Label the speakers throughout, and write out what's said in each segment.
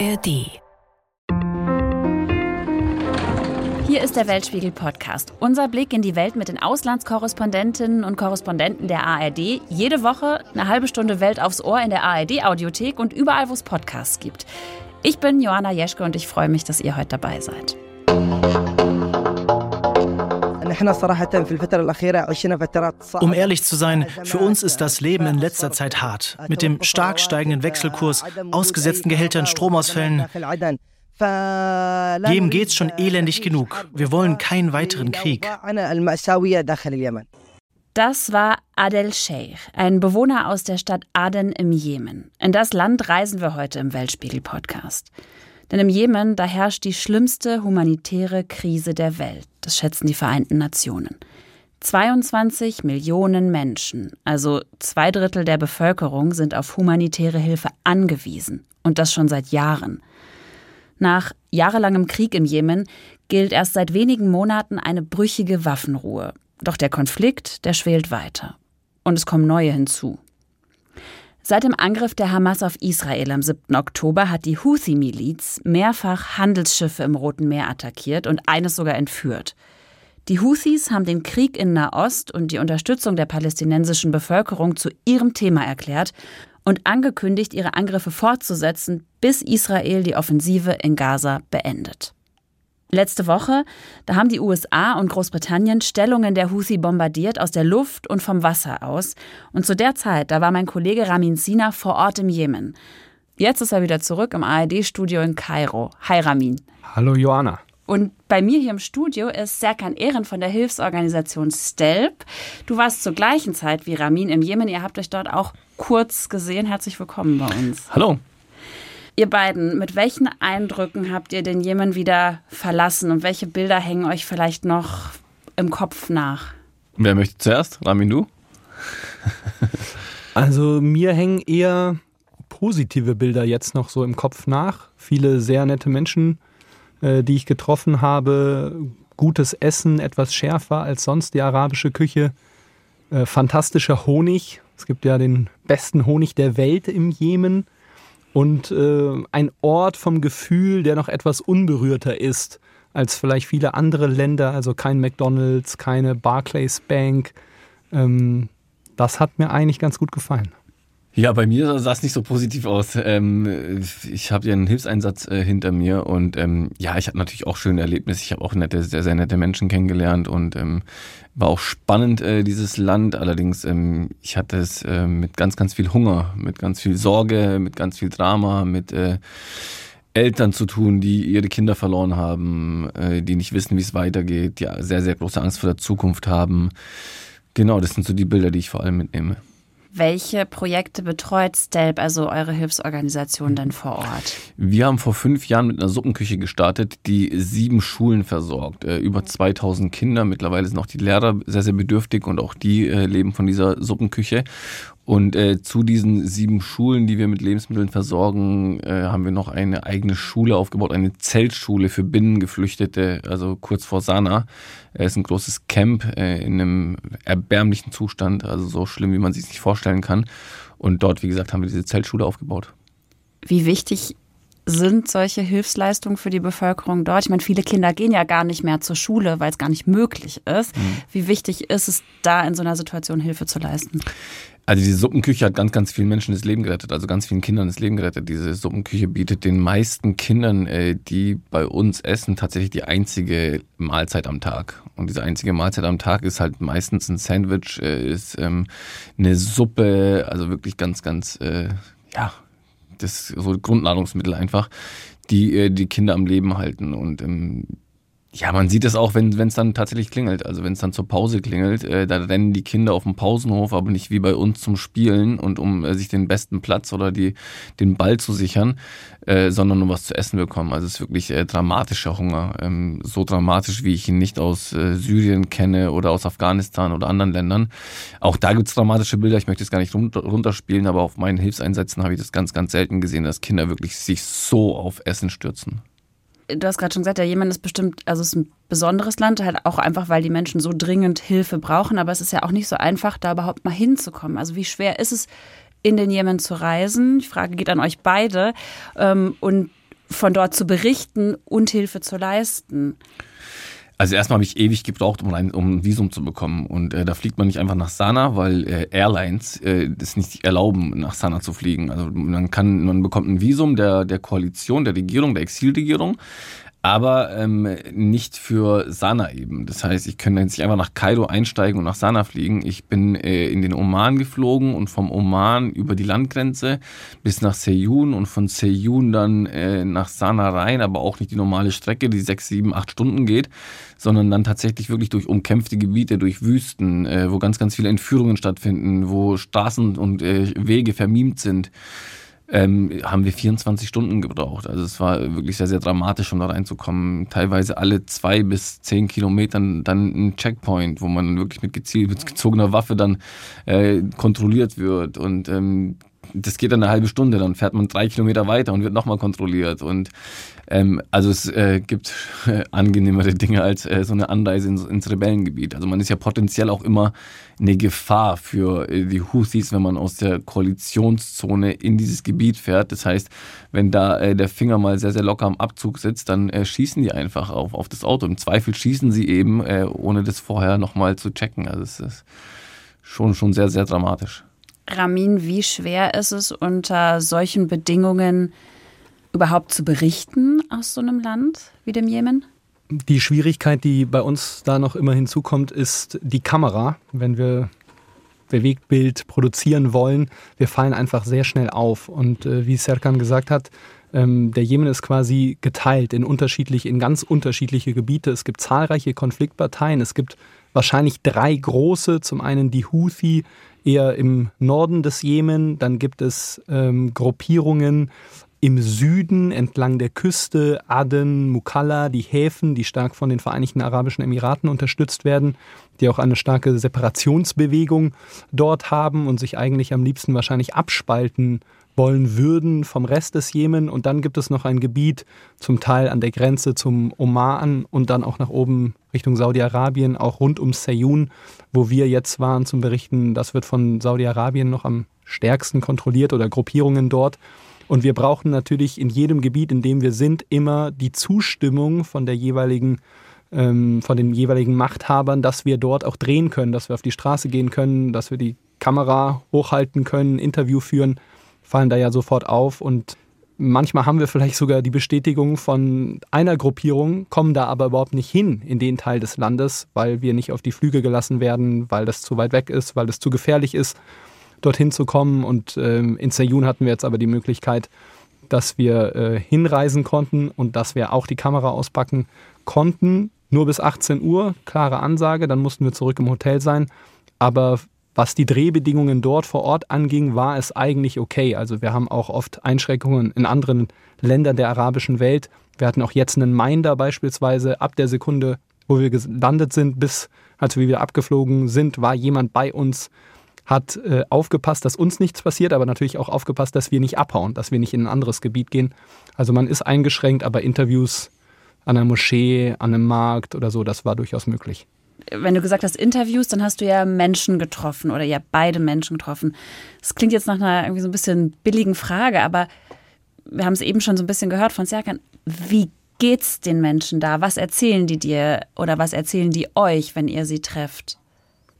Speaker 1: ARD.
Speaker 2: Hier ist der Weltspiegel Podcast. Unser Blick in die Welt mit den Auslandskorrespondentinnen und Korrespondenten der ARD. Jede Woche eine halbe Stunde Welt aufs Ohr in der ARD Audiothek und überall, wo es Podcasts gibt. Ich bin Joanna Jeschke und ich freue mich, dass ihr heute dabei seid.
Speaker 3: Um ehrlich zu sein, für uns ist das Leben in letzter Zeit hart. Mit dem stark steigenden Wechselkurs, ausgesetzten Gehältern, Stromausfällen. Jedem geht's schon elendig genug. Wir wollen keinen weiteren Krieg.
Speaker 2: Das war Adel Sheikh, ein Bewohner aus der Stadt Aden im Jemen. In das Land reisen wir heute im Weltspiegel-Podcast. Denn im Jemen, da herrscht die schlimmste humanitäre Krise der Welt. Das schätzen die Vereinten Nationen. 22 Millionen Menschen, also zwei Drittel der Bevölkerung, sind auf humanitäre Hilfe angewiesen. Und das schon seit Jahren. Nach jahrelangem Krieg im Jemen gilt erst seit wenigen Monaten eine brüchige Waffenruhe. Doch der Konflikt, der schwelt weiter. Und es kommen neue hinzu. Seit dem Angriff der Hamas auf Israel am 7. Oktober hat die Houthi-Miliz mehrfach Handelsschiffe im Roten Meer attackiert und eines sogar entführt. Die Houthis haben den Krieg in Nahost und die Unterstützung der palästinensischen Bevölkerung zu ihrem Thema erklärt und angekündigt, ihre Angriffe fortzusetzen, bis Israel die Offensive in Gaza beendet. Letzte Woche, da haben die USA und Großbritannien Stellungen der Houthi bombardiert aus der Luft und vom Wasser aus. Und zu der Zeit, da war mein Kollege Ramin Sina vor Ort im Jemen. Jetzt ist er wieder zurück im ARD-Studio in Kairo. Hi Ramin.
Speaker 4: Hallo Joanna.
Speaker 2: Und bei mir hier im Studio ist Serkan Ehren von der Hilfsorganisation STELP. Du warst zur gleichen Zeit wie Ramin im Jemen. Ihr habt euch dort auch kurz gesehen. Herzlich willkommen bei uns.
Speaker 4: Hallo.
Speaker 2: Ihr beiden, mit welchen Eindrücken habt ihr den Jemen wieder verlassen und welche Bilder hängen euch vielleicht noch im Kopf nach?
Speaker 5: Wer möchte zuerst? Ramin, du?
Speaker 4: also mir hängen eher positive Bilder jetzt noch so im Kopf nach. Viele sehr nette Menschen, äh, die ich getroffen habe. Gutes Essen, etwas schärfer als sonst die arabische Küche. Äh, fantastischer Honig. Es gibt ja den besten Honig der Welt im Jemen und äh, ein Ort vom Gefühl, der noch etwas unberührter ist als vielleicht viele andere Länder, also kein McDonald's, keine Barclays Bank. Ähm, das hat mir eigentlich ganz gut gefallen.
Speaker 5: Ja, bei mir sah es nicht so positiv aus. Ähm, ich habe ja einen Hilfseinsatz äh, hinter mir und ähm, ja, ich hatte natürlich auch schöne Erlebnisse. Ich habe auch nette, sehr, sehr nette Menschen kennengelernt und ähm, war auch spannend, äh, dieses Land. Allerdings, ähm, ich hatte es äh, mit ganz, ganz viel Hunger, mit ganz viel Sorge, mit ganz viel Drama, mit äh, Eltern zu tun, die ihre Kinder verloren haben, äh, die nicht wissen, wie es weitergeht, die sehr, sehr große Angst vor der Zukunft haben. Genau, das sind so die Bilder, die ich vor allem mitnehme.
Speaker 2: Welche Projekte betreut STELP, also eure Hilfsorganisation, denn vor Ort?
Speaker 5: Wir haben vor fünf Jahren mit einer Suppenküche gestartet, die sieben Schulen versorgt. Äh, über 2000 Kinder. Mittlerweile sind auch die Lehrer sehr, sehr bedürftig und auch die äh, leben von dieser Suppenküche. Und äh, zu diesen sieben Schulen, die wir mit Lebensmitteln versorgen, äh, haben wir noch eine eigene Schule aufgebaut, eine Zeltschule für Binnengeflüchtete, also kurz vor Sana. Es ist ein großes Camp äh, in einem erbärmlichen Zustand, also so schlimm, wie man sich nicht vorstellen kann. Und dort, wie gesagt, haben wir diese Zeltschule aufgebaut.
Speaker 2: Wie wichtig sind solche Hilfsleistungen für die Bevölkerung dort? Ich meine, viele Kinder gehen ja gar nicht mehr zur Schule, weil es gar nicht möglich ist. Mhm. Wie wichtig ist es, da in so einer Situation Hilfe zu leisten?
Speaker 5: Also diese Suppenküche hat ganz, ganz vielen Menschen das Leben gerettet, also ganz vielen Kindern das Leben gerettet. Diese Suppenküche bietet den meisten Kindern, äh, die bei uns essen, tatsächlich die einzige Mahlzeit am Tag. Und diese einzige Mahlzeit am Tag ist halt meistens ein Sandwich, äh, ist ähm, eine Suppe, also wirklich ganz, ganz, äh, ja, das so Grundnahrungsmittel einfach, die äh, die Kinder am Leben halten. Und ähm, ja, man sieht es auch, wenn es dann tatsächlich klingelt. Also wenn es dann zur Pause klingelt, äh, da rennen die Kinder auf dem Pausenhof, aber nicht wie bei uns zum Spielen und um äh, sich den besten Platz oder die, den Ball zu sichern, äh, sondern um was zu essen bekommen. Also es ist wirklich äh, dramatischer Hunger. Ähm, so dramatisch, wie ich ihn nicht aus äh, Syrien kenne oder aus Afghanistan oder anderen Ländern. Auch da gibt es dramatische Bilder, ich möchte es gar nicht runter, runterspielen, aber auf meinen Hilfseinsätzen habe ich das ganz, ganz selten gesehen, dass Kinder wirklich sich so auf Essen stürzen
Speaker 2: du hast gerade schon gesagt, der Jemen ist bestimmt, also es ist ein besonderes Land, halt auch einfach, weil die Menschen so dringend Hilfe brauchen. Aber es ist ja auch nicht so einfach, da überhaupt mal hinzukommen. Also wie schwer ist es, in den Jemen zu reisen? Die Frage geht an euch beide. Ähm, und von dort zu berichten und Hilfe zu leisten?
Speaker 5: Also erstmal habe ich ewig gebraucht, um, rein, um ein Visum zu bekommen. Und äh, da fliegt man nicht einfach nach Sanaa, weil äh, Airlines äh, das nicht erlauben, nach Sanaa zu fliegen. Also man kann, man bekommt ein Visum der, der Koalition, der Regierung, der Exilregierung aber ähm, nicht für Sana eben. Das heißt, ich könnte jetzt nicht einfach nach Kairo einsteigen und nach Sana fliegen. Ich bin äh, in den Oman geflogen und vom Oman über die Landgrenze bis nach Seyun und von Seyun dann äh, nach Sana rein, aber auch nicht die normale Strecke, die sechs, sieben, acht Stunden geht, sondern dann tatsächlich wirklich durch umkämpfte Gebiete, durch Wüsten, äh, wo ganz, ganz viele Entführungen stattfinden, wo Straßen und äh, Wege vermiemt sind ähm, haben wir 24 Stunden gebraucht. Also es war wirklich sehr, sehr dramatisch, um da reinzukommen. Teilweise alle zwei bis zehn Kilometern dann ein Checkpoint, wo man wirklich mit gezielt mit gezogener Waffe dann äh, kontrolliert wird. Und ähm, das geht dann eine halbe Stunde, dann fährt man drei Kilometer weiter und wird nochmal kontrolliert. Und ähm, also es äh, gibt äh, angenehmere Dinge als äh, so eine Anreise ins, ins, Rebellengebiet. Also man ist ja potenziell auch immer eine Gefahr für äh, die Houthis, wenn man aus der Koalitionszone in dieses Gebiet fährt. Das heißt, wenn da äh, der Finger mal sehr, sehr locker am Abzug sitzt, dann äh, schießen die einfach auf, auf das Auto. Im Zweifel schießen sie eben, ohne das vorher nochmal zu checken. Also es ist schon, schon sehr, sehr dramatisch.
Speaker 2: Ramin, wie schwer ist es unter solchen Bedingungen, überhaupt zu berichten aus so einem Land wie dem Jemen?
Speaker 4: Die Schwierigkeit, die bei uns da noch immer hinzukommt, ist die Kamera. Wenn wir Bewegtbild produzieren wollen, wir fallen einfach sehr schnell auf. Und äh, wie Serkan gesagt hat, ähm, der Jemen ist quasi geteilt in unterschiedlich, in ganz unterschiedliche Gebiete. Es gibt zahlreiche Konfliktparteien. Es gibt wahrscheinlich drei große. Zum einen die Houthi eher im Norden des Jemen. Dann gibt es ähm, Gruppierungen im Süden entlang der Küste, Aden, Mukalla, die Häfen, die stark von den Vereinigten Arabischen Emiraten unterstützt werden, die auch eine starke Separationsbewegung dort haben und sich eigentlich am liebsten wahrscheinlich abspalten wollen würden vom Rest des Jemen. Und dann gibt es noch ein Gebiet, zum Teil an der Grenze zum Oman und dann auch nach oben Richtung Saudi-Arabien, auch rund um Seyun, wo wir jetzt waren zum Berichten. Das wird von Saudi-Arabien noch am stärksten kontrolliert oder Gruppierungen dort. Und wir brauchen natürlich in jedem Gebiet, in dem wir sind, immer die Zustimmung von der jeweiligen ähm, von den jeweiligen Machthabern, dass wir dort auch drehen können, dass wir auf die Straße gehen können, dass wir die Kamera hochhalten können, Interview führen, fallen da ja sofort auf und manchmal haben wir vielleicht sogar die Bestätigung von einer Gruppierung, kommen da aber überhaupt nicht hin in den Teil des Landes, weil wir nicht auf die Flüge gelassen werden, weil das zu weit weg ist, weil es zu gefährlich ist dorthin zu kommen. Und ähm, in Seyun hatten wir jetzt aber die Möglichkeit, dass wir äh, hinreisen konnten und dass wir auch die Kamera auspacken konnten. Nur bis 18 Uhr, klare Ansage, dann mussten wir zurück im Hotel sein. Aber was die Drehbedingungen dort vor Ort anging, war es eigentlich okay. Also wir haben auch oft Einschränkungen in anderen Ländern der arabischen Welt. Wir hatten auch jetzt einen Minder beispielsweise. Ab der Sekunde, wo wir gelandet sind, bis als wir wieder abgeflogen sind, war jemand bei uns, hat äh, aufgepasst, dass uns nichts passiert, aber natürlich auch aufgepasst, dass wir nicht abhauen, dass wir nicht in ein anderes Gebiet gehen. Also man ist eingeschränkt, aber Interviews an einer Moschee, an einem Markt oder so, das war durchaus möglich.
Speaker 2: Wenn du gesagt hast Interviews, dann hast du ja Menschen getroffen oder ja beide Menschen getroffen. Das klingt jetzt nach einer irgendwie so ein bisschen billigen Frage, aber wir haben es eben schon so ein bisschen gehört von Serkan. Wie geht's den Menschen da? Was erzählen die dir oder was erzählen die euch, wenn ihr sie trefft?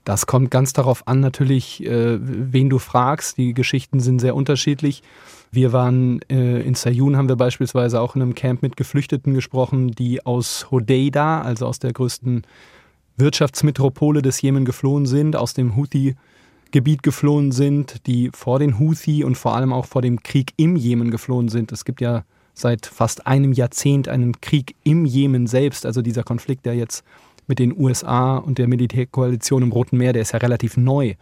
Speaker 4: Das kommt ganz darauf an, natürlich, äh, wen du fragst. Die Geschichten sind sehr unterschiedlich. Wir waren äh, in Sayun, haben wir beispielsweise auch in einem Camp mit Geflüchteten gesprochen, die aus Hodeida, also aus der größten Wirtschaftsmetropole des Jemen geflohen sind, aus dem Houthi-Gebiet geflohen sind, die vor den Houthi und vor allem auch vor dem Krieg im Jemen geflohen sind. Es gibt ja seit fast einem Jahrzehnt einen Krieg im Jemen selbst, also dieser Konflikt, der jetzt mit den USA und der Militärkoalition im Roten Meer, der ist ja relativ neu.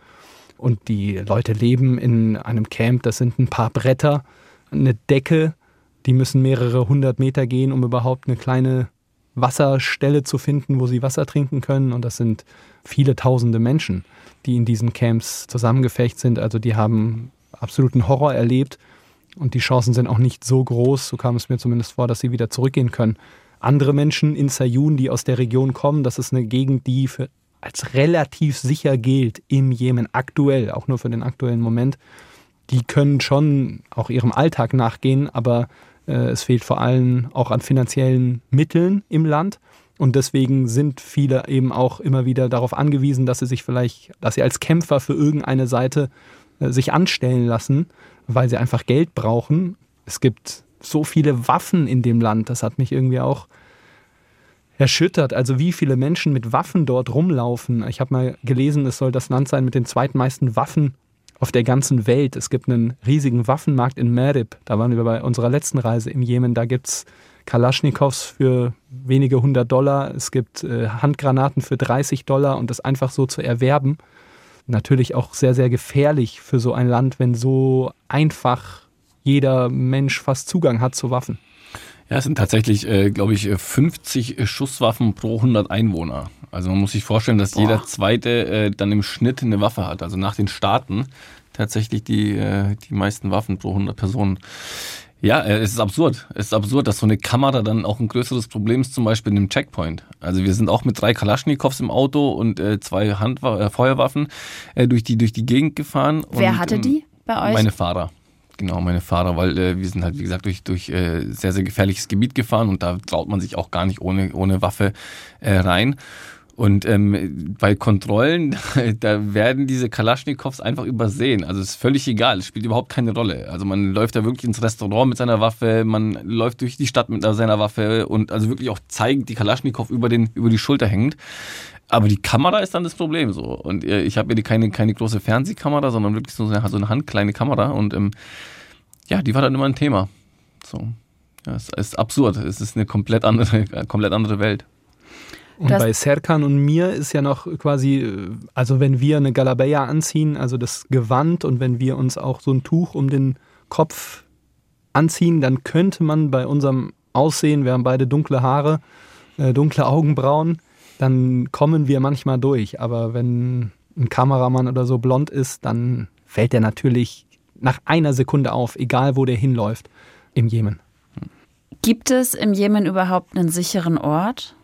Speaker 4: Und die Leute leben in einem Camp, das sind ein paar Bretter, eine Decke, die müssen mehrere hundert Meter gehen, um überhaupt eine kleine Wasserstelle zu finden, wo sie Wasser trinken können. Und das sind viele tausende Menschen, die in diesen Camps zusammengefecht sind. Also die haben absoluten Horror erlebt. Und die Chancen sind auch nicht so groß, so kam es mir zumindest vor, dass sie wieder zurückgehen können andere Menschen in Sayun, die aus der Region kommen. Das ist eine Gegend, die für, als relativ sicher gilt im Jemen aktuell, auch nur für den aktuellen Moment. Die können schon auch ihrem Alltag nachgehen, aber es fehlt vor allem auch an finanziellen Mitteln im Land. Und deswegen sind viele eben auch immer wieder darauf angewiesen, dass sie sich vielleicht, dass sie als Kämpfer für irgendeine Seite äh, sich anstellen lassen, weil sie einfach Geld brauchen. Es gibt so viele Waffen in dem Land, das hat mich irgendwie auch erschüttert. Also wie viele Menschen mit Waffen dort rumlaufen. Ich habe mal gelesen, es soll das Land sein mit den zweitmeisten Waffen auf der ganzen Welt. Es gibt einen riesigen Waffenmarkt in Merib. Da waren wir bei unserer letzten Reise im Jemen. Da gibt es Kalaschnikows für wenige hundert Dollar. Es gibt äh, Handgranaten für 30 Dollar und das einfach so zu erwerben. Natürlich auch sehr, sehr gefährlich für so ein Land, wenn so einfach jeder Mensch fast Zugang hat zu Waffen.
Speaker 5: Ja, es sind tatsächlich, äh, glaube ich, 50 Schusswaffen pro 100 Einwohner. Also man muss sich vorstellen, dass Boah. jeder Zweite äh, dann im Schnitt eine Waffe hat. Also nach den Staaten tatsächlich die, äh, die meisten Waffen pro 100 Personen. Ja, äh, es ist absurd. Es ist absurd, dass so eine Kamera dann auch ein größeres Problem ist, zum Beispiel in einem Checkpoint. Also wir sind auch mit drei Kalaschnikows im Auto und äh, zwei Handwa äh, Feuerwaffen äh, durch, die, durch die Gegend gefahren.
Speaker 2: Wer
Speaker 5: und,
Speaker 2: hatte die bei euch?
Speaker 5: Meine Fahrer. Genau, meine Fahrer, weil äh, wir sind halt, wie gesagt, durch, durch äh, sehr, sehr gefährliches Gebiet gefahren und da traut man sich auch gar nicht ohne, ohne Waffe äh, rein. Und ähm, bei Kontrollen, da werden diese Kalaschnikows einfach übersehen. Also es ist völlig egal, es spielt überhaupt keine Rolle. Also man läuft da wirklich ins Restaurant mit seiner Waffe, man läuft durch die Stadt mit seiner Waffe und also wirklich auch zeigt die Kalaschnikow über, den, über die Schulter hängend. Aber die Kamera ist dann das Problem so. Und äh, ich habe mir keine, keine große Fernsehkamera, sondern wirklich so eine, so eine handkleine Kamera. Und ähm, ja, die war dann immer ein Thema. So. Ja, es ist absurd. Es ist eine komplett andere, komplett andere Welt.
Speaker 4: Und bei Serkan und mir ist ja noch quasi, also wenn wir eine Galabeya anziehen, also das Gewand und wenn wir uns auch so ein Tuch um den Kopf anziehen, dann könnte man bei unserem Aussehen, wir haben beide dunkle Haare, äh, dunkle Augenbrauen, dann kommen wir manchmal durch. Aber wenn ein Kameramann oder so blond ist, dann fällt der natürlich nach einer Sekunde auf, egal wo der hinläuft im Jemen.
Speaker 2: Gibt es im Jemen überhaupt einen sicheren Ort?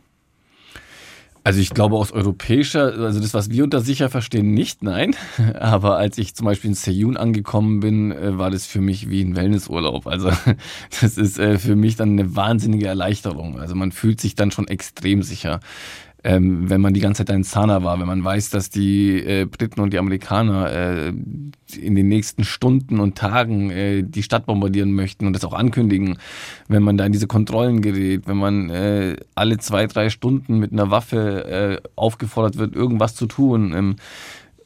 Speaker 5: Also ich glaube aus europäischer, also das, was wir unter sicher verstehen, nicht, nein. Aber als ich zum Beispiel in Seyun angekommen bin, äh, war das für mich wie ein Wellnessurlaub. Also das ist äh, für mich dann eine wahnsinnige Erleichterung. Also man fühlt sich dann schon extrem sicher ähm, wenn man die ganze Zeit ein Zahner war, wenn man weiß, dass die äh, Briten und die Amerikaner äh, in den nächsten Stunden und Tagen äh, die Stadt bombardieren möchten und das auch ankündigen, wenn man da in diese Kontrollen gerät, wenn man äh, alle zwei, drei Stunden mit einer Waffe äh, aufgefordert wird, irgendwas zu tun. Ähm,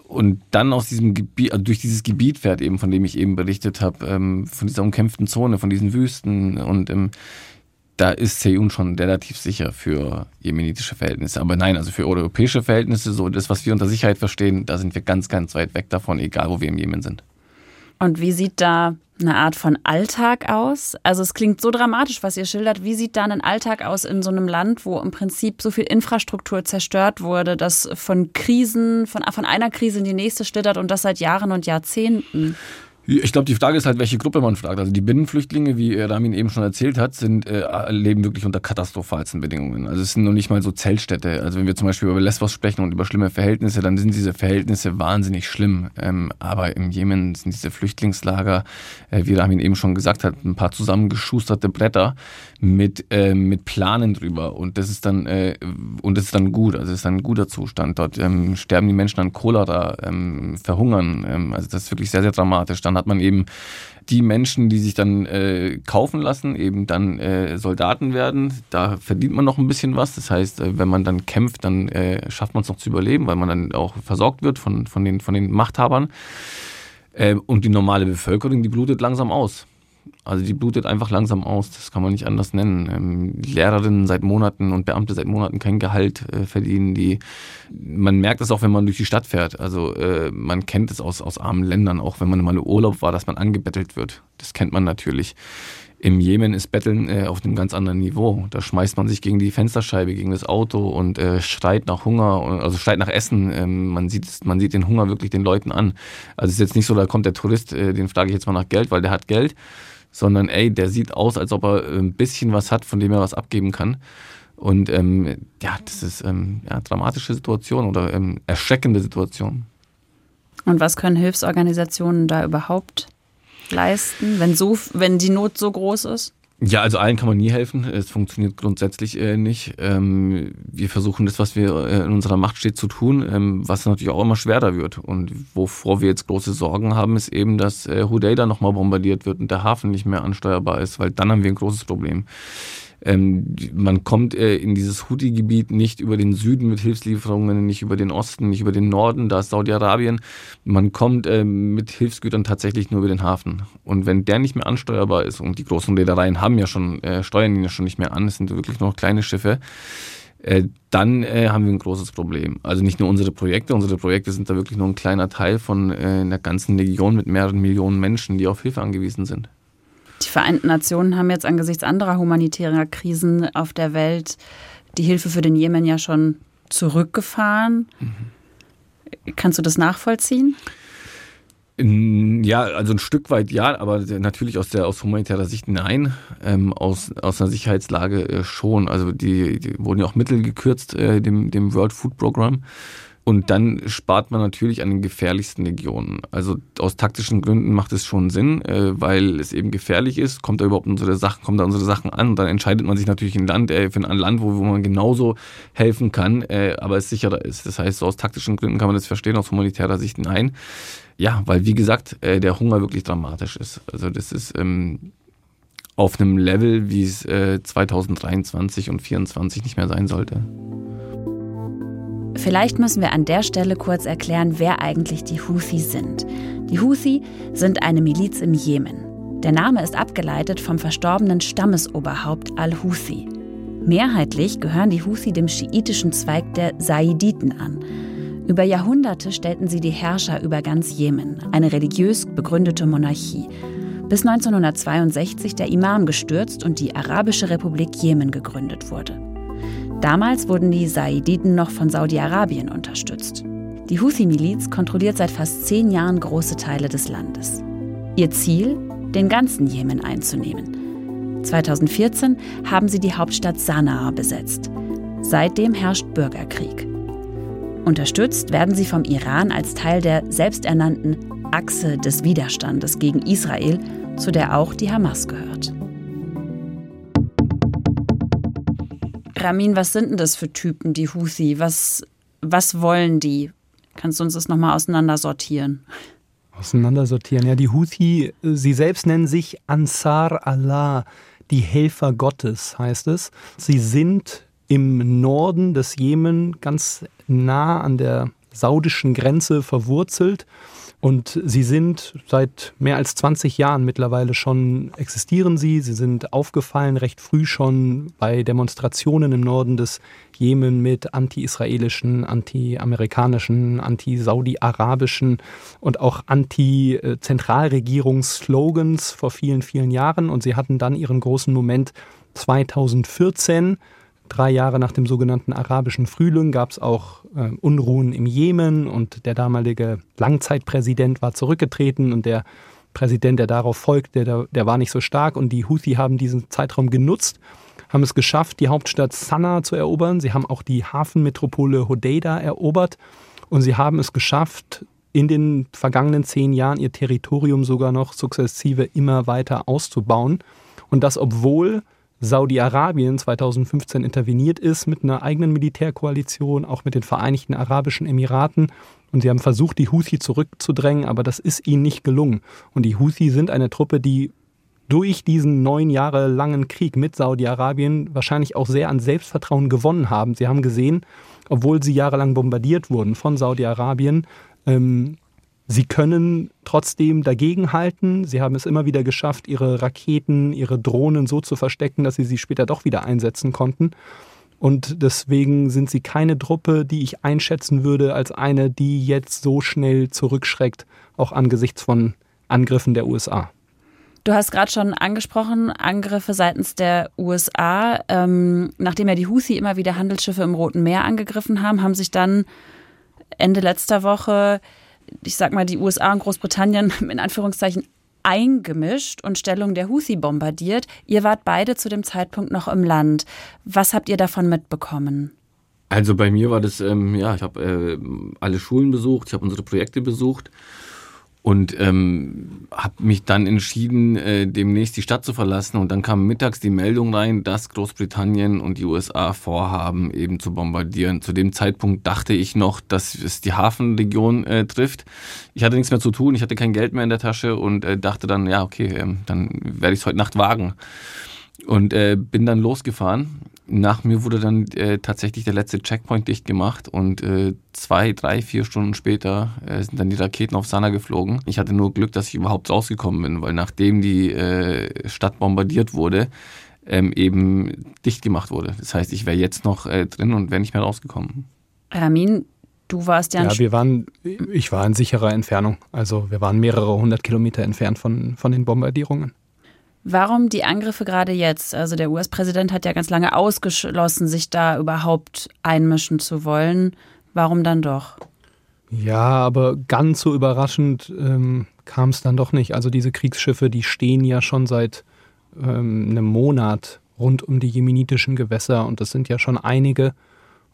Speaker 5: und dann aus diesem Gebiet, also durch dieses Gebiet fährt eben, von dem ich eben berichtet habe, ähm, von dieser umkämpften Zone, von diesen Wüsten und ähm, da ist Seoul schon relativ sicher für jemenitische Verhältnisse. Aber nein, also für europäische Verhältnisse, so das, was wir unter Sicherheit verstehen, da sind wir ganz, ganz weit weg davon, egal wo wir im Jemen sind.
Speaker 2: Und wie sieht da eine Art von Alltag aus? Also es klingt so dramatisch, was ihr schildert. Wie sieht da ein Alltag aus in so einem Land, wo im Prinzip so viel Infrastruktur zerstört wurde, dass von Krisen, von, von einer Krise in die nächste schlittert und das seit Jahren und Jahrzehnten?
Speaker 5: Ich glaube, die Frage ist halt, welche Gruppe man fragt. Also die Binnenflüchtlinge, wie Ramin eben schon erzählt hat, sind, äh, leben wirklich unter katastrophalsten Bedingungen. Also es sind noch nicht mal so Zeltstädte. Also wenn wir zum Beispiel über Lesbos sprechen und über schlimme Verhältnisse, dann sind diese Verhältnisse wahnsinnig schlimm. Ähm, aber im Jemen sind diese Flüchtlingslager, äh, wie Ramin eben schon gesagt hat, ein paar zusammengeschusterte Bretter mit, äh, mit Planen drüber. Und das ist dann, äh, und das ist dann gut. Also es ist dann ein guter Zustand. Dort ähm, sterben die Menschen an Cholera, ähm, verhungern. Ähm, also das ist wirklich sehr, sehr dramatisch. Dann dann hat man eben die Menschen, die sich dann äh, kaufen lassen, eben dann äh, Soldaten werden. Da verdient man noch ein bisschen was. Das heißt, äh, wenn man dann kämpft, dann äh, schafft man es noch zu überleben, weil man dann auch versorgt wird von, von, den, von den Machthabern. Äh, und die normale Bevölkerung, die blutet langsam aus. Also die blutet einfach langsam aus, das kann man nicht anders nennen. Ähm, Lehrerinnen seit Monaten und Beamte seit Monaten kein Gehalt äh, verdienen. Die, man merkt es auch, wenn man durch die Stadt fährt. Also äh, man kennt es aus, aus armen Ländern, auch wenn man mal im Urlaub war, dass man angebettelt wird. Das kennt man natürlich. Im Jemen ist Betteln äh, auf einem ganz anderen Niveau. Da schmeißt man sich gegen die Fensterscheibe, gegen das Auto und äh, schreit nach Hunger, also schreit nach Essen. Ähm, man, sieht, man sieht den Hunger wirklich den Leuten an. Also es ist jetzt nicht so, da kommt der Tourist, äh, den frage ich jetzt mal nach Geld, weil der hat Geld sondern ey, der sieht aus, als ob er ein bisschen was hat, von dem er was abgeben kann. Und ähm, ja, das ist ähm, ja dramatische Situation oder ähm, erschreckende Situation.
Speaker 2: Und was können Hilfsorganisationen da überhaupt leisten, wenn so, wenn die Not so groß ist?
Speaker 5: Ja, also allen kann man nie helfen. Es funktioniert grundsätzlich äh, nicht. Ähm, wir versuchen das, was wir äh, in unserer Macht steht, zu tun, ähm, was natürlich auch immer schwerer wird. Und wovor wir jetzt große Sorgen haben, ist eben, dass äh, Hodeida nochmal bombardiert wird und der Hafen nicht mehr ansteuerbar ist, weil dann haben wir ein großes Problem. Ähm, man kommt äh, in dieses Houthi-Gebiet nicht über den Süden mit Hilfslieferungen, nicht über den Osten, nicht über den Norden, da ist Saudi-Arabien. Man kommt äh, mit Hilfsgütern tatsächlich nur über den Hafen. Und wenn der nicht mehr ansteuerbar ist, und die großen Reedereien haben ja schon, äh, steuern ihn ja schon nicht mehr an, es sind wirklich nur noch kleine Schiffe, äh, dann äh, haben wir ein großes Problem. Also nicht nur unsere Projekte, unsere Projekte sind da wirklich nur ein kleiner Teil von äh, einer ganzen Legion mit mehreren Millionen Menschen, die auf Hilfe angewiesen sind.
Speaker 2: Die Vereinten Nationen haben jetzt angesichts anderer humanitärer Krisen auf der Welt die Hilfe für den Jemen ja schon zurückgefahren. Mhm. Kannst du das nachvollziehen?
Speaker 5: Ja, also ein Stück weit ja, aber natürlich aus der aus humanitärer Sicht nein. Ähm, aus, aus einer Sicherheitslage äh, schon. Also die, die, wurden ja auch Mittel gekürzt, äh, dem, dem World Food Program. Und dann spart man natürlich an den gefährlichsten Regionen. Also aus taktischen Gründen macht es schon Sinn, äh, weil es eben gefährlich ist. Kommt da überhaupt unsere Sachen, kommen da unsere Sachen an? Und dann entscheidet man sich natürlich ein Land, äh, für ein Land, wo, wo man genauso helfen kann, äh, aber es sicherer ist. Das heißt, so aus taktischen Gründen kann man das verstehen, aus humanitärer Sicht nein. Ja, weil wie gesagt, äh, der Hunger wirklich dramatisch ist. Also das ist ähm, auf einem Level, wie es äh, 2023 und 2024 nicht mehr sein sollte.
Speaker 2: Vielleicht müssen wir an der Stelle kurz erklären, wer eigentlich die Houthi sind. Die Houthi sind eine Miliz im Jemen. Der Name ist abgeleitet vom verstorbenen Stammesoberhaupt al-Houthi. Mehrheitlich gehören die Houthi dem schiitischen Zweig der Saiditen an. Über Jahrhunderte stellten sie die Herrscher über ganz Jemen, eine religiös begründete Monarchie. Bis 1962 der Imam gestürzt und die Arabische Republik Jemen gegründet wurde. Damals wurden die Saiditen noch von Saudi-Arabien unterstützt. Die Houthi-Miliz kontrolliert seit fast zehn Jahren große Teile des Landes. Ihr Ziel, den ganzen Jemen einzunehmen. 2014 haben sie die Hauptstadt Sanaa besetzt. Seitdem herrscht Bürgerkrieg. Unterstützt werden sie vom Iran als Teil der selbsternannten Achse des Widerstandes gegen Israel, zu der auch die Hamas gehört. Ramin, was sind denn das für Typen, die Houthi? Was, was wollen die? Kannst du uns das nochmal auseinandersortieren?
Speaker 4: Auseinandersortieren. Ja, die Houthi, sie selbst nennen sich Ansar Allah, die Helfer Gottes, heißt es. Sie sind im Norden des Jemen ganz nah an der saudischen Grenze verwurzelt und sie sind seit mehr als 20 Jahren mittlerweile schon existieren sie. Sie sind aufgefallen recht früh schon bei Demonstrationen im Norden des Jemen mit anti-israelischen, anti-amerikanischen, anti-saudi-arabischen und auch anti-Zentralregierungsslogans vor vielen, vielen Jahren. Und sie hatten dann ihren großen Moment 2014 Drei Jahre nach dem sogenannten arabischen Frühling gab es auch äh, Unruhen im Jemen und der damalige Langzeitpräsident war zurückgetreten und der Präsident, der darauf folgte, der, der war nicht so stark und die Houthi haben diesen Zeitraum genutzt, haben es geschafft, die Hauptstadt Sanaa zu erobern. Sie haben auch die Hafenmetropole Hodeida erobert und sie haben es geschafft, in den vergangenen zehn Jahren ihr Territorium sogar noch sukzessive immer weiter auszubauen. Und das, obwohl Saudi-Arabien 2015 interveniert ist mit einer eigenen Militärkoalition, auch mit den Vereinigten Arabischen Emiraten. Und sie haben versucht, die Houthi zurückzudrängen, aber das ist ihnen nicht gelungen. Und die Houthi sind eine Truppe, die durch diesen neun Jahre langen Krieg mit Saudi-Arabien wahrscheinlich auch sehr an Selbstvertrauen gewonnen haben. Sie haben gesehen, obwohl sie jahrelang bombardiert wurden von Saudi-Arabien, ähm, Sie können trotzdem dagegenhalten. Sie haben es immer wieder geschafft, ihre Raketen, ihre Drohnen so zu verstecken, dass sie sie später doch wieder einsetzen konnten. Und deswegen sind sie keine Truppe, die ich einschätzen würde als eine, die jetzt so schnell zurückschreckt, auch angesichts von Angriffen der USA.
Speaker 2: Du hast gerade schon angesprochen, Angriffe seitens der USA. Ähm, nachdem ja die Houthi immer wieder Handelsschiffe im Roten Meer angegriffen haben, haben sich dann Ende letzter Woche ich sag mal, die USA und Großbritannien in Anführungszeichen eingemischt und Stellung der Houthi bombardiert. Ihr wart beide zu dem Zeitpunkt noch im Land. Was habt ihr davon mitbekommen?
Speaker 5: Also bei mir war das, ähm, ja, ich habe äh, alle Schulen besucht, ich habe unsere Projekte besucht und ähm, habe mich dann entschieden, äh, demnächst die Stadt zu verlassen. Und dann kam mittags die Meldung rein, dass Großbritannien und die USA vorhaben, eben zu bombardieren. Zu dem Zeitpunkt dachte ich noch, dass es die Hafenregion äh, trifft. Ich hatte nichts mehr zu tun, ich hatte kein Geld mehr in der Tasche und äh, dachte dann, ja, okay, ähm, dann werde ich es heute Nacht wagen. Und äh, bin dann losgefahren nach mir wurde dann äh, tatsächlich der letzte Checkpoint dicht gemacht und äh, zwei, drei, vier Stunden später äh, sind dann die Raketen auf Sana geflogen. Ich hatte nur Glück, dass ich überhaupt rausgekommen bin, weil nachdem die äh, Stadt bombardiert wurde, ähm, eben dicht gemacht wurde. Das heißt, ich wäre jetzt noch äh, drin und wäre nicht mehr rausgekommen.
Speaker 2: Ramin, du warst ja...
Speaker 4: Ja, wir waren, ich war in sicherer Entfernung. Also wir waren mehrere hundert Kilometer entfernt von, von den Bombardierungen.
Speaker 2: Warum die Angriffe gerade jetzt? Also der US-Präsident hat ja ganz lange ausgeschlossen, sich da überhaupt einmischen zu wollen. Warum dann doch?
Speaker 4: Ja, aber ganz so überraschend ähm, kam es dann doch nicht. Also diese Kriegsschiffe, die stehen ja schon seit ähm, einem Monat rund um die jemenitischen Gewässer und das sind ja schon einige.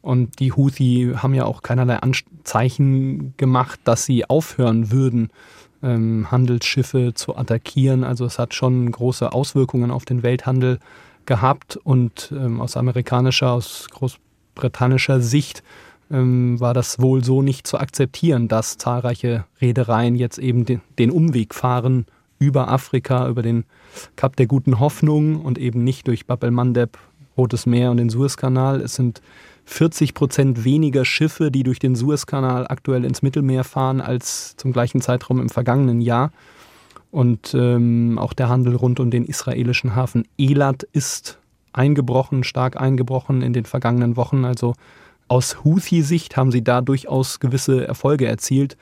Speaker 4: Und die Houthi haben ja auch keinerlei Anzeichen gemacht, dass sie aufhören würden ähm, Handelsschiffe zu attackieren. Also es hat schon große Auswirkungen auf den Welthandel gehabt und ähm, aus amerikanischer, aus großbritannischer Sicht ähm, war das wohl so nicht zu akzeptieren, dass zahlreiche Reedereien jetzt eben den, den Umweg fahren über Afrika, über den Kap der Guten Hoffnung und eben nicht durch Bab el-Mandeb, Rotes Meer und den Suezkanal. Es sind 40 Prozent weniger Schiffe, die durch den Suezkanal aktuell ins Mittelmeer fahren, als zum gleichen Zeitraum im vergangenen Jahr. Und ähm, auch der Handel rund um den israelischen Hafen Elat ist eingebrochen, stark eingebrochen in den vergangenen Wochen. Also aus Houthi-Sicht haben sie da durchaus gewisse Erfolge erzielt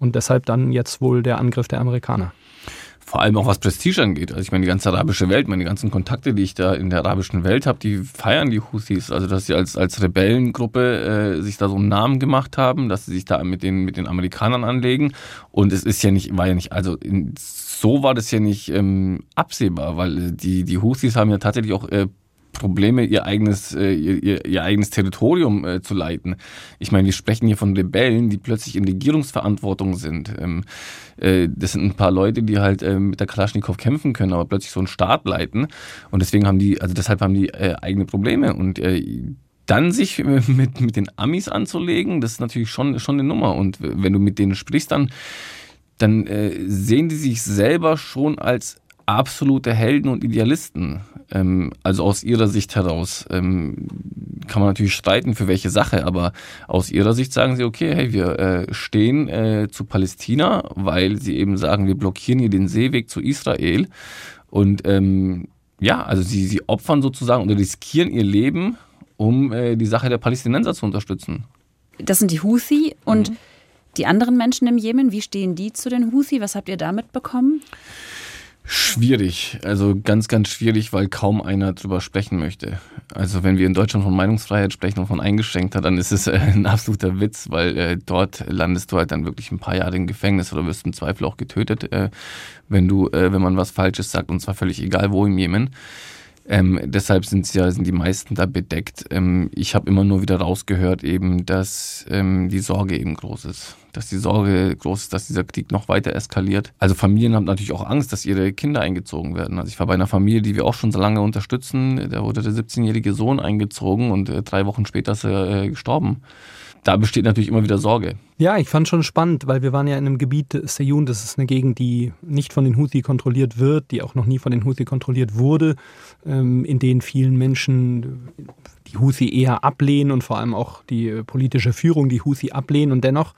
Speaker 4: und deshalb dann jetzt wohl der Angriff der Amerikaner
Speaker 5: vor allem auch was Prestige angeht. Also ich meine, die ganze arabische Welt, meine ganzen Kontakte, die ich da in der arabischen Welt habe, die feiern die Houthis. Also dass sie als, als Rebellengruppe äh, sich da so einen Namen gemacht haben, dass sie sich da mit den, mit den Amerikanern anlegen. Und es ist ja nicht, war ja nicht, also in, so war das ja nicht ähm, absehbar, weil die, die Houthis haben ja tatsächlich auch äh, Probleme, ihr eigenes, äh, ihr, ihr eigenes Territorium äh, zu leiten. Ich meine, wir sprechen hier von Rebellen, die plötzlich in Regierungsverantwortung sind. Ähm, äh, das sind ein paar Leute, die halt äh, mit der Kalaschnikow kämpfen können, aber plötzlich so einen Staat leiten. Und deswegen haben die, also deshalb haben die äh, eigene Probleme. Und äh, dann sich mit, mit den Amis anzulegen, das ist natürlich schon, schon eine Nummer. Und wenn du mit denen sprichst, dann, dann äh, sehen die sich selber schon als absolute Helden und Idealisten. Ähm, also aus ihrer Sicht heraus ähm, kann man natürlich streiten, für welche Sache, aber aus ihrer Sicht sagen sie, okay, hey, wir äh, stehen äh, zu Palästina, weil sie eben sagen, wir blockieren hier den Seeweg zu Israel. Und ähm, ja, also sie, sie opfern sozusagen oder riskieren ihr Leben, um äh, die Sache der Palästinenser zu unterstützen.
Speaker 2: Das sind die Houthi und mhm. die anderen Menschen im Jemen, wie stehen die zu den Houthi? Was habt ihr da mitbekommen?
Speaker 5: Schwierig, also ganz, ganz schwierig, weil kaum einer drüber sprechen möchte. Also wenn wir in Deutschland von Meinungsfreiheit sprechen und von eingeschränkter, dann ist es äh, ein absoluter Witz, weil äh, dort landest du halt dann wirklich ein paar Jahre im Gefängnis oder wirst im Zweifel auch getötet, äh, wenn du, wenn man was Falsches sagt und zwar völlig egal wo im Jemen. Ähm, deshalb sind ja sind die meisten da bedeckt. Ähm, ich habe immer nur wieder rausgehört eben, dass ähm, die Sorge eben groß ist, dass die Sorge groß ist, dass dieser Krieg noch weiter eskaliert. Also Familien haben natürlich auch Angst, dass ihre Kinder eingezogen werden. Also ich war bei einer Familie, die wir auch schon so lange unterstützen. Da wurde der 17-jährige Sohn eingezogen und äh, drei Wochen später ist er äh, gestorben da besteht natürlich immer wieder Sorge.
Speaker 4: Ja, ich fand schon spannend, weil wir waren ja in einem Gebiet, Seyun, das ist eine Gegend, die nicht von den Houthi kontrolliert wird, die auch noch nie von den Houthi kontrolliert wurde, ähm, in denen vielen Menschen die Houthi eher ablehnen und vor allem auch die äh, politische Führung die Houthi ablehnen. Und dennoch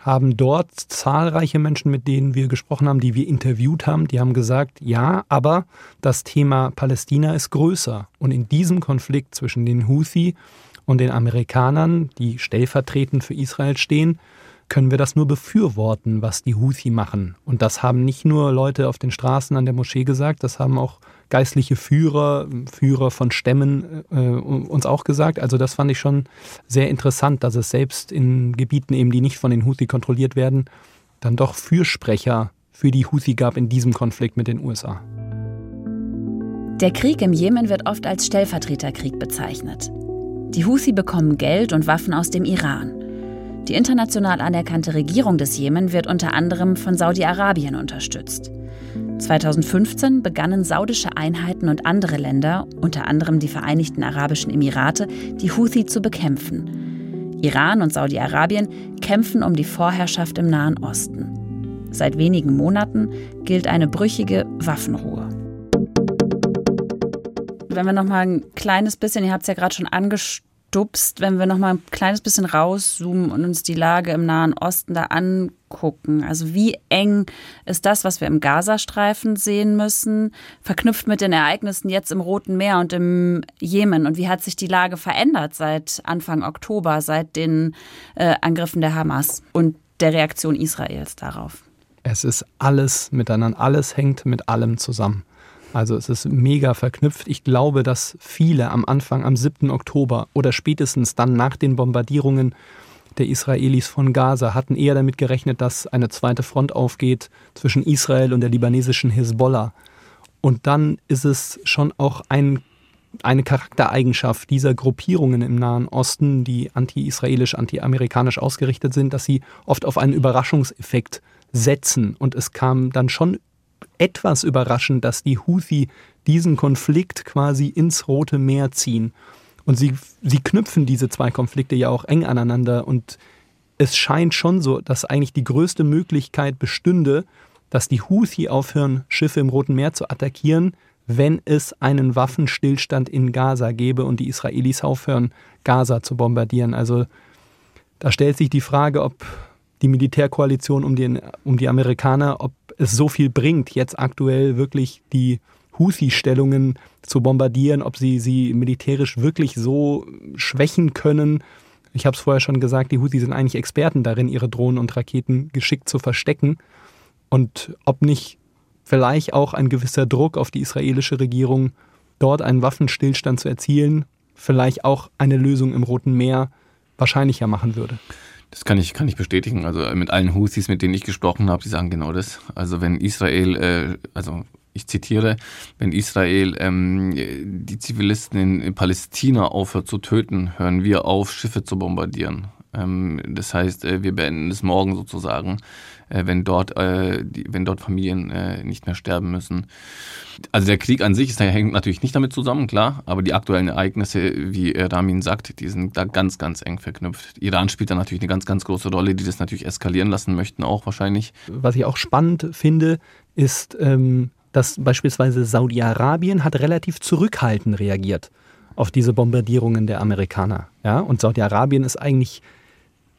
Speaker 4: haben dort zahlreiche Menschen, mit denen wir gesprochen haben, die wir interviewt haben, die haben gesagt, ja, aber das Thema Palästina ist größer. Und in diesem Konflikt zwischen den Houthi und den Amerikanern, die stellvertretend für Israel stehen, können wir das nur befürworten, was die Houthi machen. Und das haben nicht nur Leute auf den Straßen an der Moschee gesagt, das haben auch geistliche Führer, Führer von Stämmen äh, uns auch gesagt. Also das fand ich schon sehr interessant, dass es selbst in Gebieten eben, die nicht von den Houthi kontrolliert werden, dann doch Fürsprecher für die Houthi gab in diesem Konflikt mit den USA.
Speaker 2: Der Krieg im Jemen wird oft als Stellvertreterkrieg bezeichnet. Die Houthi bekommen Geld und Waffen aus dem Iran. Die international anerkannte Regierung des Jemen wird unter anderem von Saudi-Arabien unterstützt. 2015 begannen saudische Einheiten und andere Länder, unter anderem die Vereinigten Arabischen Emirate, die Houthi zu bekämpfen. Iran und Saudi-Arabien kämpfen um die Vorherrschaft im Nahen Osten. Seit wenigen Monaten gilt eine brüchige Waffenruhe. Wenn wir noch mal ein kleines bisschen, ihr habt es ja gerade schon angesprochen, stupst, wenn wir noch mal ein kleines bisschen rauszoomen und uns die Lage im Nahen Osten da angucken. Also wie eng ist das, was wir im Gazastreifen sehen müssen, verknüpft mit den Ereignissen jetzt im Roten Meer und im Jemen? Und wie hat sich die Lage verändert seit Anfang Oktober, seit den äh, Angriffen der Hamas und der Reaktion Israels darauf?
Speaker 4: Es ist alles miteinander, alles hängt mit allem zusammen. Also es ist mega verknüpft. Ich glaube, dass viele am Anfang, am 7. Oktober oder spätestens dann nach den Bombardierungen der Israelis von Gaza hatten eher damit gerechnet, dass eine zweite Front aufgeht zwischen Israel und der libanesischen Hisbollah. Und dann ist es schon auch ein, eine Charaktereigenschaft dieser Gruppierungen im Nahen Osten, die anti-israelisch, anti-amerikanisch ausgerichtet sind, dass sie oft auf einen Überraschungseffekt setzen. Und es kam dann schon etwas überraschend, dass die Houthi diesen Konflikt quasi ins Rote Meer ziehen. Und sie, sie knüpfen diese zwei Konflikte ja auch eng aneinander. Und es scheint schon so, dass eigentlich die größte Möglichkeit bestünde, dass die Houthi aufhören, Schiffe im Roten Meer zu attackieren, wenn es einen Waffenstillstand in Gaza gäbe und die Israelis aufhören, Gaza zu bombardieren. Also da stellt sich die Frage, ob die Militärkoalition um die, um die Amerikaner, ob es so viel bringt, jetzt aktuell wirklich die Houthi-Stellungen zu bombardieren, ob sie sie militärisch wirklich so schwächen können. Ich habe es vorher schon gesagt, die Houthi sind eigentlich Experten darin, ihre Drohnen und Raketen geschickt zu verstecken. Und ob nicht vielleicht auch ein gewisser Druck auf die israelische Regierung, dort einen Waffenstillstand zu erzielen, vielleicht auch eine Lösung im Roten Meer wahrscheinlicher machen würde.
Speaker 5: Das kann ich, kann ich bestätigen. Also äh, mit allen Houthis, mit denen ich gesprochen habe, die sagen genau das. Also wenn Israel, äh, also ich zitiere, wenn Israel ähm, die Zivilisten in Palästina aufhört zu töten, hören wir auf, Schiffe zu bombardieren. Ähm, das heißt, äh, wir beenden es morgen sozusagen, äh, wenn, dort, äh, wenn dort Familien nicht mehr sterben müssen. Also der Krieg an sich ist, hängt natürlich nicht damit zusammen, klar, aber die aktuellen Ereignisse, wie Ramin sagt, die sind da ganz, ganz eng verknüpft. Iran spielt da natürlich eine ganz, ganz große Rolle, die das natürlich eskalieren lassen möchten, auch wahrscheinlich.
Speaker 4: Was ich auch spannend finde, ist, ähm, dass beispielsweise Saudi-Arabien hat relativ zurückhaltend reagiert auf diese Bombardierungen der Amerikaner. Ja? Und Saudi-Arabien ist eigentlich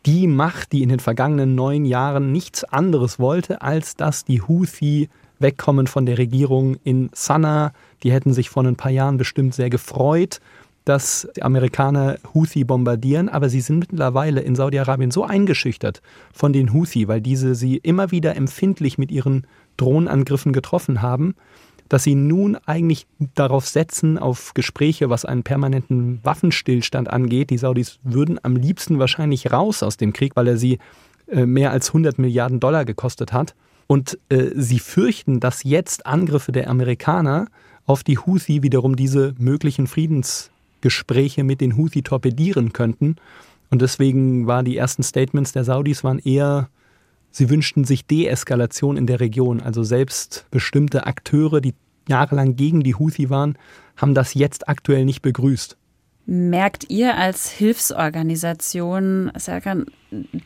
Speaker 4: die Macht, die in den vergangenen neun Jahren nichts anderes wollte, als dass die Houthi wegkommen von der Regierung in Sanaa. Die hätten sich vor ein paar Jahren bestimmt sehr gefreut, dass die Amerikaner Houthi bombardieren, aber sie sind mittlerweile in Saudi-Arabien so eingeschüchtert von den Houthi, weil diese sie immer wieder empfindlich mit ihren Drohnenangriffen getroffen haben, dass sie nun eigentlich darauf setzen, auf Gespräche, was einen permanenten Waffenstillstand angeht. Die Saudis würden am liebsten wahrscheinlich raus aus dem Krieg, weil er sie äh, mehr als 100 Milliarden Dollar gekostet hat. Und äh, sie fürchten, dass jetzt Angriffe der Amerikaner auf die Houthi wiederum diese möglichen Friedensgespräche mit den Houthi torpedieren könnten. Und deswegen waren die ersten Statements der Saudis waren eher Sie wünschten sich Deeskalation in der Region, also selbst bestimmte Akteure, die jahrelang gegen die Houthi waren, haben das jetzt aktuell nicht begrüßt.
Speaker 2: Merkt ihr als Hilfsorganisation, Serkan,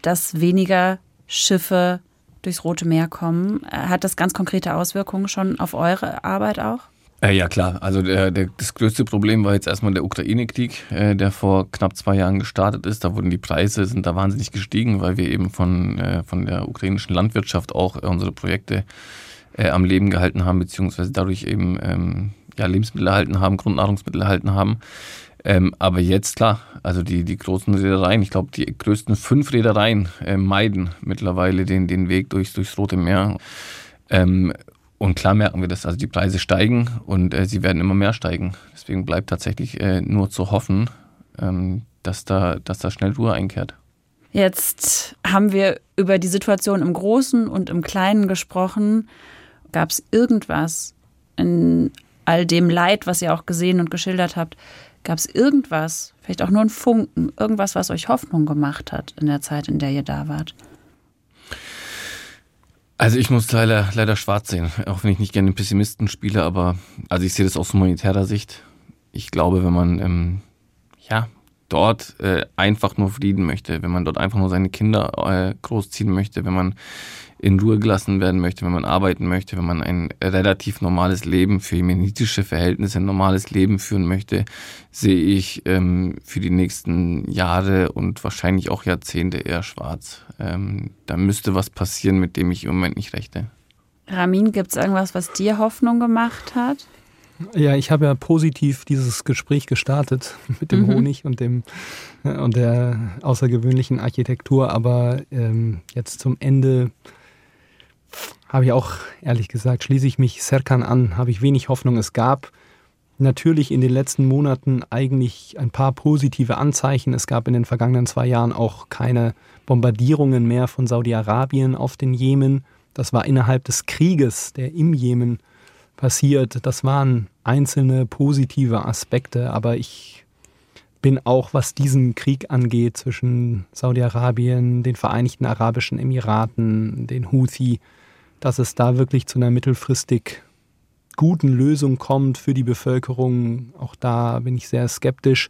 Speaker 2: dass weniger Schiffe durchs Rote Meer kommen? Hat das ganz konkrete Auswirkungen schon auf eure Arbeit auch?
Speaker 5: Äh, ja klar, also der, der, das größte Problem war jetzt erstmal der Ukraine-Krieg, äh, der vor knapp zwei Jahren gestartet ist. Da wurden die Preise sind da wahnsinnig gestiegen, weil wir eben von, äh, von der ukrainischen Landwirtschaft auch äh, unsere Projekte äh, am Leben gehalten haben, beziehungsweise dadurch eben ähm, ja, Lebensmittel erhalten haben, Grundnahrungsmittel erhalten haben. Ähm, aber jetzt klar, also die, die großen Reedereien, ich glaube, die größten fünf Reedereien äh, meiden mittlerweile den, den Weg durchs, durchs Rote Meer. Ähm, und klar merken wir das, also die Preise steigen und äh, sie werden immer mehr steigen. Deswegen bleibt tatsächlich äh, nur zu hoffen, ähm, dass, da, dass da schnell Ruhe einkehrt.
Speaker 2: Jetzt haben wir über die Situation im Großen und im Kleinen gesprochen. Gab es irgendwas in all dem Leid, was ihr auch gesehen und geschildert habt, Gab es irgendwas, vielleicht auch nur ein Funken, irgendwas, was euch Hoffnung gemacht hat in der Zeit, in der ihr da wart?
Speaker 5: Also ich muss leider, leider schwarz sehen, auch wenn ich nicht gerne den Pessimisten spiele, aber also ich sehe das aus humanitärer Sicht. Ich glaube, wenn man ähm, ja dort äh, einfach nur Frieden möchte, wenn man dort einfach nur seine Kinder äh, großziehen möchte, wenn man in Ruhe gelassen werden möchte, wenn man arbeiten möchte, wenn man ein relativ normales Leben für jemenitische Verhältnisse, ein normales Leben führen möchte, sehe ich ähm, für die nächsten Jahre und wahrscheinlich auch Jahrzehnte eher schwarz. Ähm, da müsste was passieren, mit dem ich im Moment nicht rechte.
Speaker 2: Ramin, gibt es irgendwas, was dir Hoffnung gemacht hat?
Speaker 4: Ja, ich habe ja positiv dieses Gespräch gestartet mit dem mhm. Honig und dem äh, und der außergewöhnlichen Architektur, aber ähm, jetzt zum Ende habe ich auch ehrlich gesagt, schließe ich mich Serkan an, habe ich wenig Hoffnung. Es gab natürlich in den letzten Monaten eigentlich ein paar positive Anzeichen. Es gab in den vergangenen zwei Jahren auch keine Bombardierungen mehr von Saudi-Arabien auf den Jemen. Das war innerhalb des Krieges, der im Jemen passiert. Das waren einzelne positive Aspekte, aber ich bin auch, was diesen Krieg angeht zwischen Saudi-Arabien, den Vereinigten Arabischen Emiraten, den Houthi, dass es da wirklich zu einer mittelfristig guten Lösung kommt für die Bevölkerung. Auch da bin ich sehr skeptisch.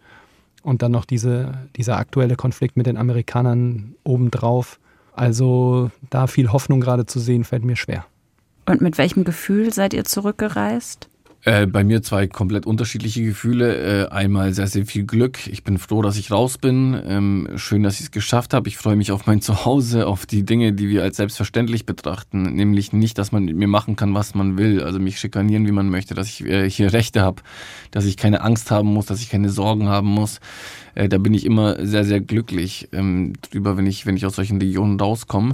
Speaker 4: Und dann noch diese, dieser aktuelle Konflikt mit den Amerikanern obendrauf. Also da viel Hoffnung gerade zu sehen, fällt mir schwer.
Speaker 2: Und mit welchem Gefühl seid ihr zurückgereist?
Speaker 5: Äh, bei mir zwei komplett unterschiedliche Gefühle. Äh, einmal sehr, sehr viel Glück. Ich bin froh, dass ich raus bin. Ähm, schön, dass ich es geschafft habe. Ich freue mich auf mein Zuhause, auf die Dinge, die wir als selbstverständlich betrachten. Nämlich nicht, dass man mit mir machen kann, was man will. Also mich schikanieren, wie man möchte, dass ich äh, hier Rechte habe, dass ich keine Angst haben muss, dass ich keine Sorgen haben muss. Äh, da bin ich immer sehr, sehr glücklich ähm, drüber, wenn ich, wenn ich aus solchen Regionen rauskomme.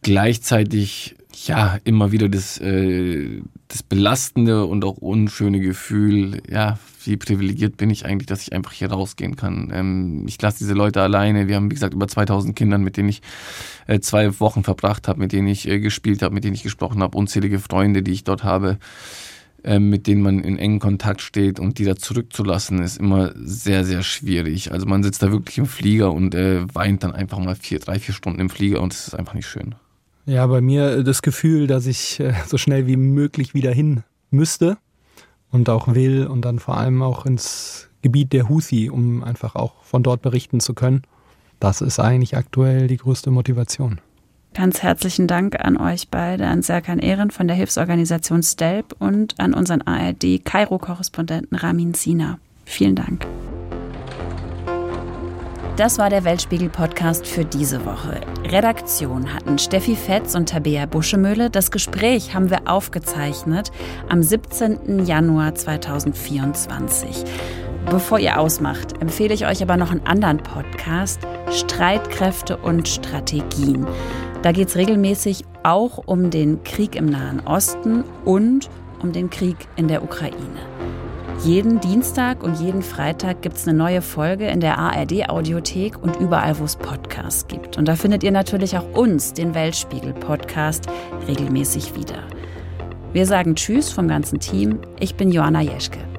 Speaker 5: Gleichzeitig ja, immer wieder das, äh, das belastende und auch unschöne Gefühl, ja, wie privilegiert bin ich eigentlich, dass ich einfach hier rausgehen kann. Ähm, ich lasse diese Leute alleine. Wir haben, wie gesagt, über 2000 Kindern, mit denen ich äh, zwei Wochen verbracht habe, mit denen ich äh, gespielt habe, mit denen ich gesprochen habe, unzählige Freunde, die ich dort habe, äh, mit denen man in engen Kontakt steht und die da zurückzulassen, ist immer sehr, sehr schwierig. Also man sitzt da wirklich im Flieger und äh, weint dann einfach mal vier, drei, vier Stunden im Flieger und es ist einfach nicht schön.
Speaker 4: Ja, bei mir das Gefühl, dass ich äh, so schnell wie möglich wieder hin müsste und auch will und dann vor allem auch ins Gebiet der Houthi, um einfach auch von dort berichten zu können. Das ist eigentlich aktuell die größte Motivation.
Speaker 2: Ganz herzlichen Dank an euch beide, an Serkan Ehren von der Hilfsorganisation STELP und an unseren ARD-Kairo-Korrespondenten Ramin Sina. Vielen Dank. Das war der Weltspiegel-Podcast für diese Woche. Redaktion hatten Steffi Fetz und Tabea Buschemöhle. Das Gespräch haben wir aufgezeichnet am 17. Januar 2024. Bevor ihr ausmacht, empfehle ich euch aber noch einen anderen Podcast, Streitkräfte und Strategien. Da geht es regelmäßig auch um den Krieg im Nahen Osten und um den Krieg in der Ukraine. Jeden Dienstag und jeden Freitag gibt es eine neue Folge in der ARD-Audiothek und überall, wo es Podcasts gibt. Und da findet ihr natürlich auch uns, den Weltspiegel-Podcast, regelmäßig wieder. Wir sagen Tschüss vom ganzen Team. Ich bin Joanna Jeschke.